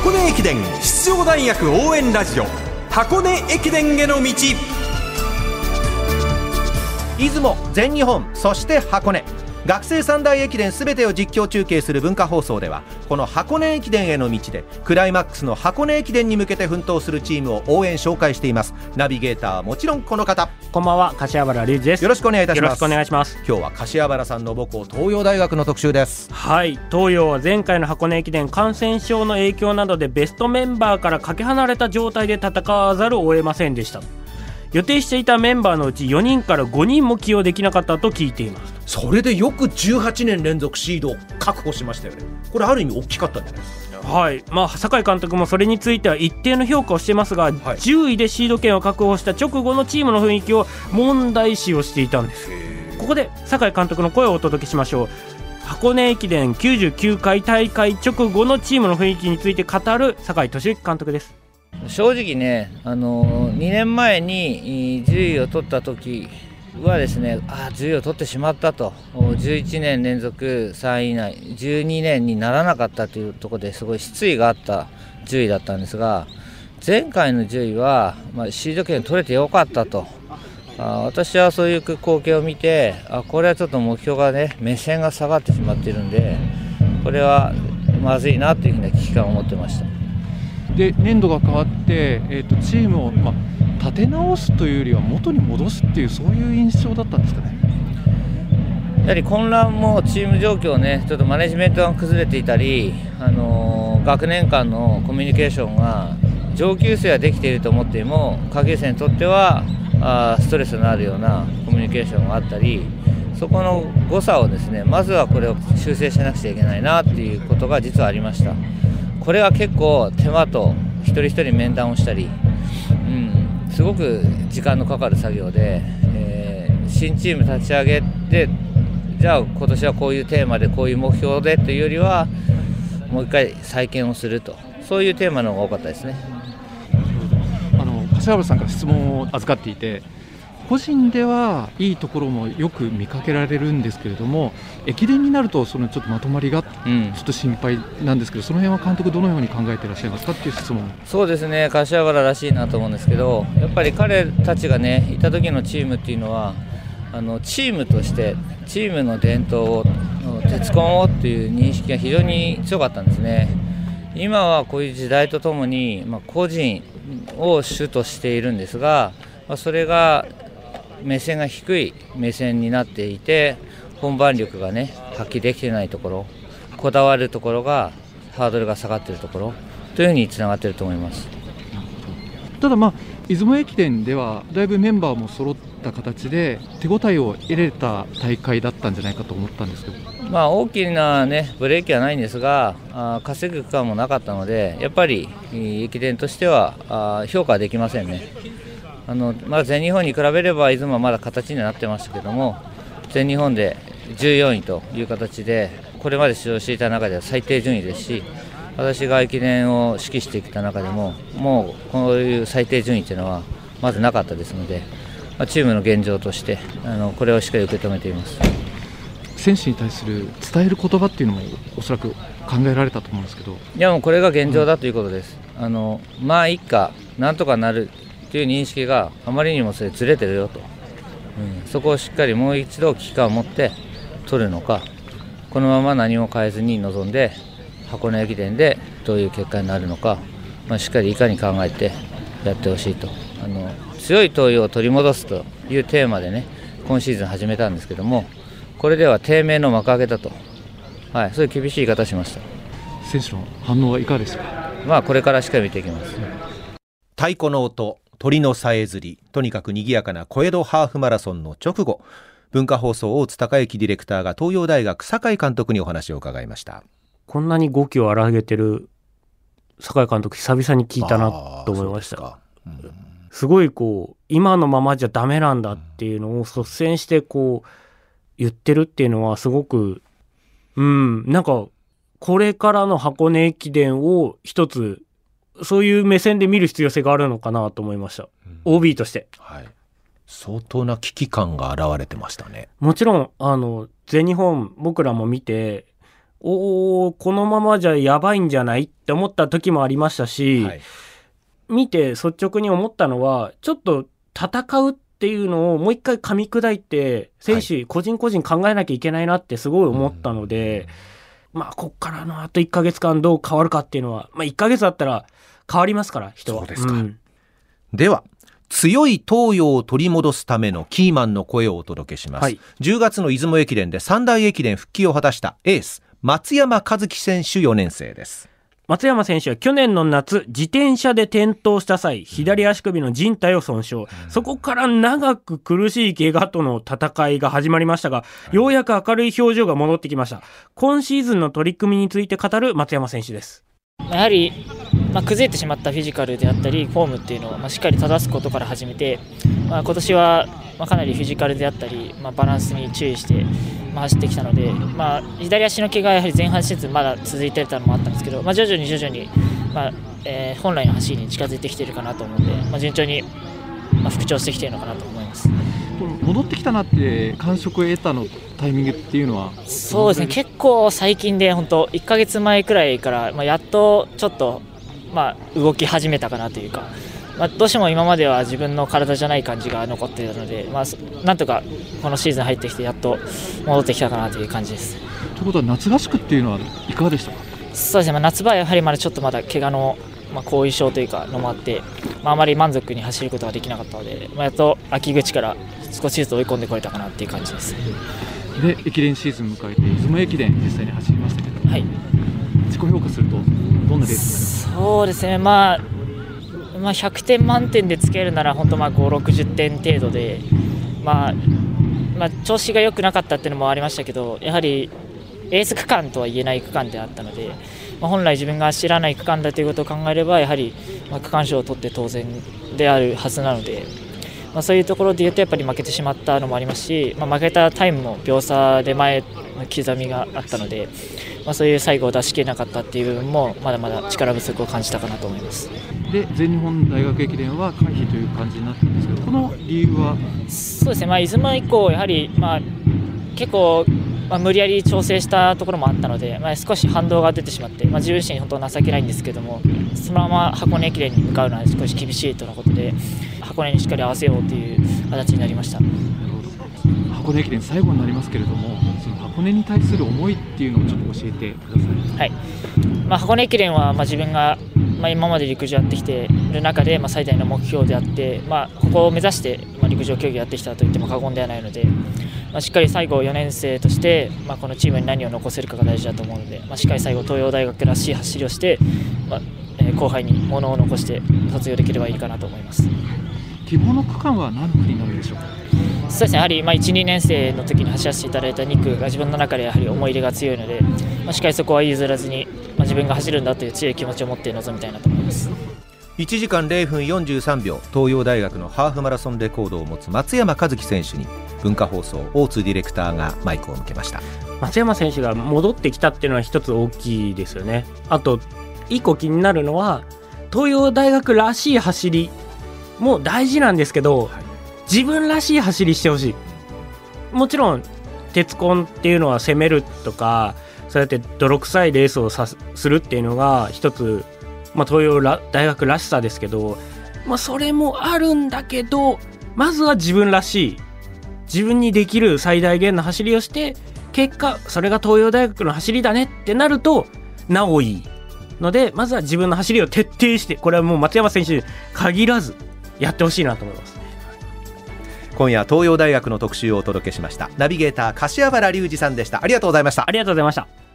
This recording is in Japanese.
箱根駅伝出場大学応援ラジオ。箱根駅伝への道。出雲全日本そして箱根。学生三大駅伝すべてを実況中継する文化放送ではこの箱根駅伝への道でクライマックスの箱根駅伝に向けて奮闘するチームを応援紹介しています。ナビゲーターはもちろんこの方。こんばんは柏原隆二です。よろしくお願いいたします。よろしくお願いします。今日は柏原さんの母校東洋大学の特集です。はい東洋は前回の箱根駅伝感染症の影響などでベストメンバーからかけ離れた状態で戦わざるを得ませんでした予定していたメンバーのうち4人から5人も起用できなかったと聞いています。それでよく18年連続シードを確保しましたよね。これある意味大きかったんじゃないですか？はい。まあ、酒井監督もそれについては一定の評価をしてますが、10位でシード権を確保した直後のチームの雰囲気を問題視をしていたんです。ここで酒井監督の声をお届けしましょう。箱根駅伝99回大会直後のチームの雰囲気について語る酒井俊之監督です正直ね、あの2年前に10位を取った時はですねあ10位を取ってしまったと11年連続3位以内12年にならなかったというところですごい失意があった10位だったんですが前回の10位は、まあ、シード権取れてよかったとあ私はそういう光景を見てあこれはちょっと目標がね目線が下がってしまっているんでこれはまずいなというふうな危機感を持ってました。で年度が変わって、えーと、チームを、ま、立て直すというよりは元に戻すっていうそういう印象だったんですかね。やはり混乱もチーム状況ね、ちょっとマネジメントが崩れていたり、あのー、学年間のコミュニケーションが上級生はできていると思っても下級生にとってはあストレスのあるようなコミュニケーションがあったりそこの誤差をですねまずはこれを修正しなくちゃいけないなっていうことが実はありました。これは結構手間と一人一人面談をしたり、うん、すごく時間のかかる作業で、えー、新チーム立ち上げてじゃあ今年はこういうテーマでこういう目標でというよりはもう一回再建をするとそういうテーマの方が多かったですね。あの柏原さんから質問を預かっていて個人ではいいところもよく見かけられるんですけれども駅伝になるとそのちょっとまとまりがちょっと心配なんですけど、うん、その辺は監督どのように考えていらっしゃいますかっていう質問。そうですね。柏原らしいなと思うんですけどやっぱり彼たちがねいた時のチームっていうのはあのチームとしてチームの伝統を鉄コンをっていう認識が非常に強かったんですね。今はこういう時代とともに、まあ、個人を主としているんですが、まあ、それが目線が低い目線になっていて本番力がね発揮できてないところこだわるところがハードルが下がっているところというふうにつながっていると思います。ただまあ出雲駅伝ではだいぶメンバーも揃った形で手応えを得れた大会だったんじゃないかと思ったんですけど。まあ大きなねブレーキはないんですがあ稼ぐ区間もなかったのでやっぱり駅伝としてはあ評価はできませんねあのまだ全日本に比べれば出雲はまだ形にはなってましたけども全日本で14位という形でこれまで出場していた中では最低順位ですし私が駅伝を指揮してきた中でももうこういう最低順位というのはまずなかったですので、まあ、チームの現状としてあのこれをしっかり受け止めています。選手に対する伝える言葉っていうのもおそらく考えられたと思うんですけど。いやもうこれが現状だということです、うん、あのまあ一家なんとかなるという認識があまりにもそれずれてるよと、うん、そこをしっかりもう一度危機感を持って取るのか。このまま何も変えずに臨んで箱根駅伝でどういう結果になるのか、まあ、しっかりいかに考えてやってほしいと。あの強い東洋を取り戻すというテーマでね今シーズン始めたんですけどもこれでは低迷の幕開けだと、はい、そういう厳しい言い方しました。選手の反応はいかがですか、まあ、これからしっかり見ていきます、太鼓の音鳥のさえずりとにかく賑やかな小江戸ハーフマラソンの直後文化放送大津高之ディレクターが東洋大学酒井監督にお話を伺いました。こんなに語気を荒げてる酒井監督久々に聞いたなと思いました、うん、すごいこう今のままじゃダメなんだっていうのを率先してこう言ってるっていうのはすごくうんなんかこれからの箱根駅伝を一つそういう目線で見る必要性があるのかなと思いました、うん、OB として、はい、相当な危機感が現れてましたね。もちろんあの全日本僕らも見ておおこのままじゃやばいんじゃないって思った時もありましたし、はい、見て率直に思ったのはちょっと戦うっていうのをもう一回噛み砕いて選手個人個人考えなきゃいけないなってすごい思ったので、まあこっからのあと1ヶ月間どう変わるかっていうのは、まあ、1ヶ月だったら変わりますから人は。そうですか、うん、では強い東洋を取り戻すためのキーマンの声をお届けします、はい、10月の出雲駅伝で三大駅伝復帰を果たしたエース松山和樹選手4年生です松山選手は去年の夏、自転車で転倒した際、左足首の靭帯を損傷。そこから長く苦しい怪我との戦いが始まりましたが、ようやく明るい表情が戻ってきました。今シーズンの取り組みについて語る松山選手です。やはり、まあ、崩れてしまったフィジカルであったりフォームっていうのを、まあ、しっかり正すことから始めて、まあ、今年は、まあ、かなりフィジカルであったり、まあ、バランスに注意して、まあ、走ってきたので、まあ、左足の怪我はやはり前半シーズンまだ続いてたのもあったんですけど、まあ、徐々に徐々に、まあえー、本来の走りに近づいてきているかなと思うので、まあ、順調に、まあ、復調してきているのかなと思います。戻ってきたなって感触を得たのタイミングっていうのはそうですね結構最近で本当1か月前くらいから、まあ、やっとちょっと、まあ、動き始めたかなというか、まあ、どうしても今までは自分の体じゃない感じが残っていたので、まあ、なんとかこのシーズン入ってきてやっと戻ってきたかなという感じです。ということは夏合宿っていうのはいかがでしたか？そうですね、まあ、夏場はやはりまだちょっとまだ怪我の、まあ、後遺症というかのもあって、まあ、あまり満足に走ることができなかったので、まあ、やっと秋口から少しずつ追い込んでこれたかなっていう感じです。で駅伝シーズン迎えて出雲駅伝実際に走りましたけど、はい、自己評価するとどんなレースになりますかそうですね。まあまあ、100点満点でつけるなら本当まあ5、60点程度で、まあまあ、調子が良くなかったっていうのもありましたけどやはりエース区間とは言えない区間であったので、まあ、本来自分が走らない区間だということを考えればやはりまあ区間賞を取って当然であるはずなので、まあ、そういうところで言うとやっぱり負けてしまったのもありますし、まあ、負けたタイムも秒差で前の刻みがあったので、まあ、そういう最後を出し切れなかったっていう部分もまだまだ力不足を感じたかなと思います。で全日本大学駅伝は回避という感じになったんですけどこの理由は？そうですね、まあ、出雲以降やはり、まあ、結構、まあ、無理やり調整したところもあったので、まあ、少し反動が出てしまって、まあ、自分自身本当情けないんですけどもそのまま箱根駅伝に向かうのは少し厳しいとのことで箱根にしっかり合わせようという形になりました。箱根駅伝最後になりますけれどもその箱根に対する思いっていうのをちょっと教えてください、はい。まあ、箱根駅伝はまあ自分がまあ、今まで陸上やってきている中で、まあ、最大の目標であって、まあ、ここを目指して、まあ、陸上競技をやってきたと言っても過言ではないので、まあ、しっかり最後4年生として、まあ、このチームに何を残せるかが大事だと思うので、まあ、しっかり最後東洋大学らしい走りをして、まあえー、後輩にものを残して卒業できればいいかなと思います希望の区間は何区になるでしょうか？そうですね。やはり、まあ、1、2年生の時に走らせていただいた2区が自分の中でやはり思い入れが強いので、まあ、しっかりそこは譲らずに、まあ、自分が走るんだという強い気持ちを持って臨みたいなと思います。1時間0分43秒東洋大学のハーフマラソンレコードを持つ松山和樹選手に文化放送大津ディレクターがマイクを向けました。松山選手が戻ってきたっていうのは一つ大きいですよね。あと一個気になるのは東洋大学らしい走りも大事なんですけど、はい。自分らしい走りしてほしい。もちろん鉄コンっていうのは攻めるとかそうやって泥臭いレースをさするっていうのが一つ、まあ、東洋大学らしさですけど、まあ、それもあるんだけどまずは自分らしい。自分にできる最大限の走りをして結果それが東洋大学の走りだねってなるとなおいい。のでまずは自分の走りを徹底してこれはもう松山選手に限らずやってほしいなと思います。今夜東洋大学の特集をお届けしました。ナビゲーター柏原隆二さんでした。ありがとうございました。ありがとうございました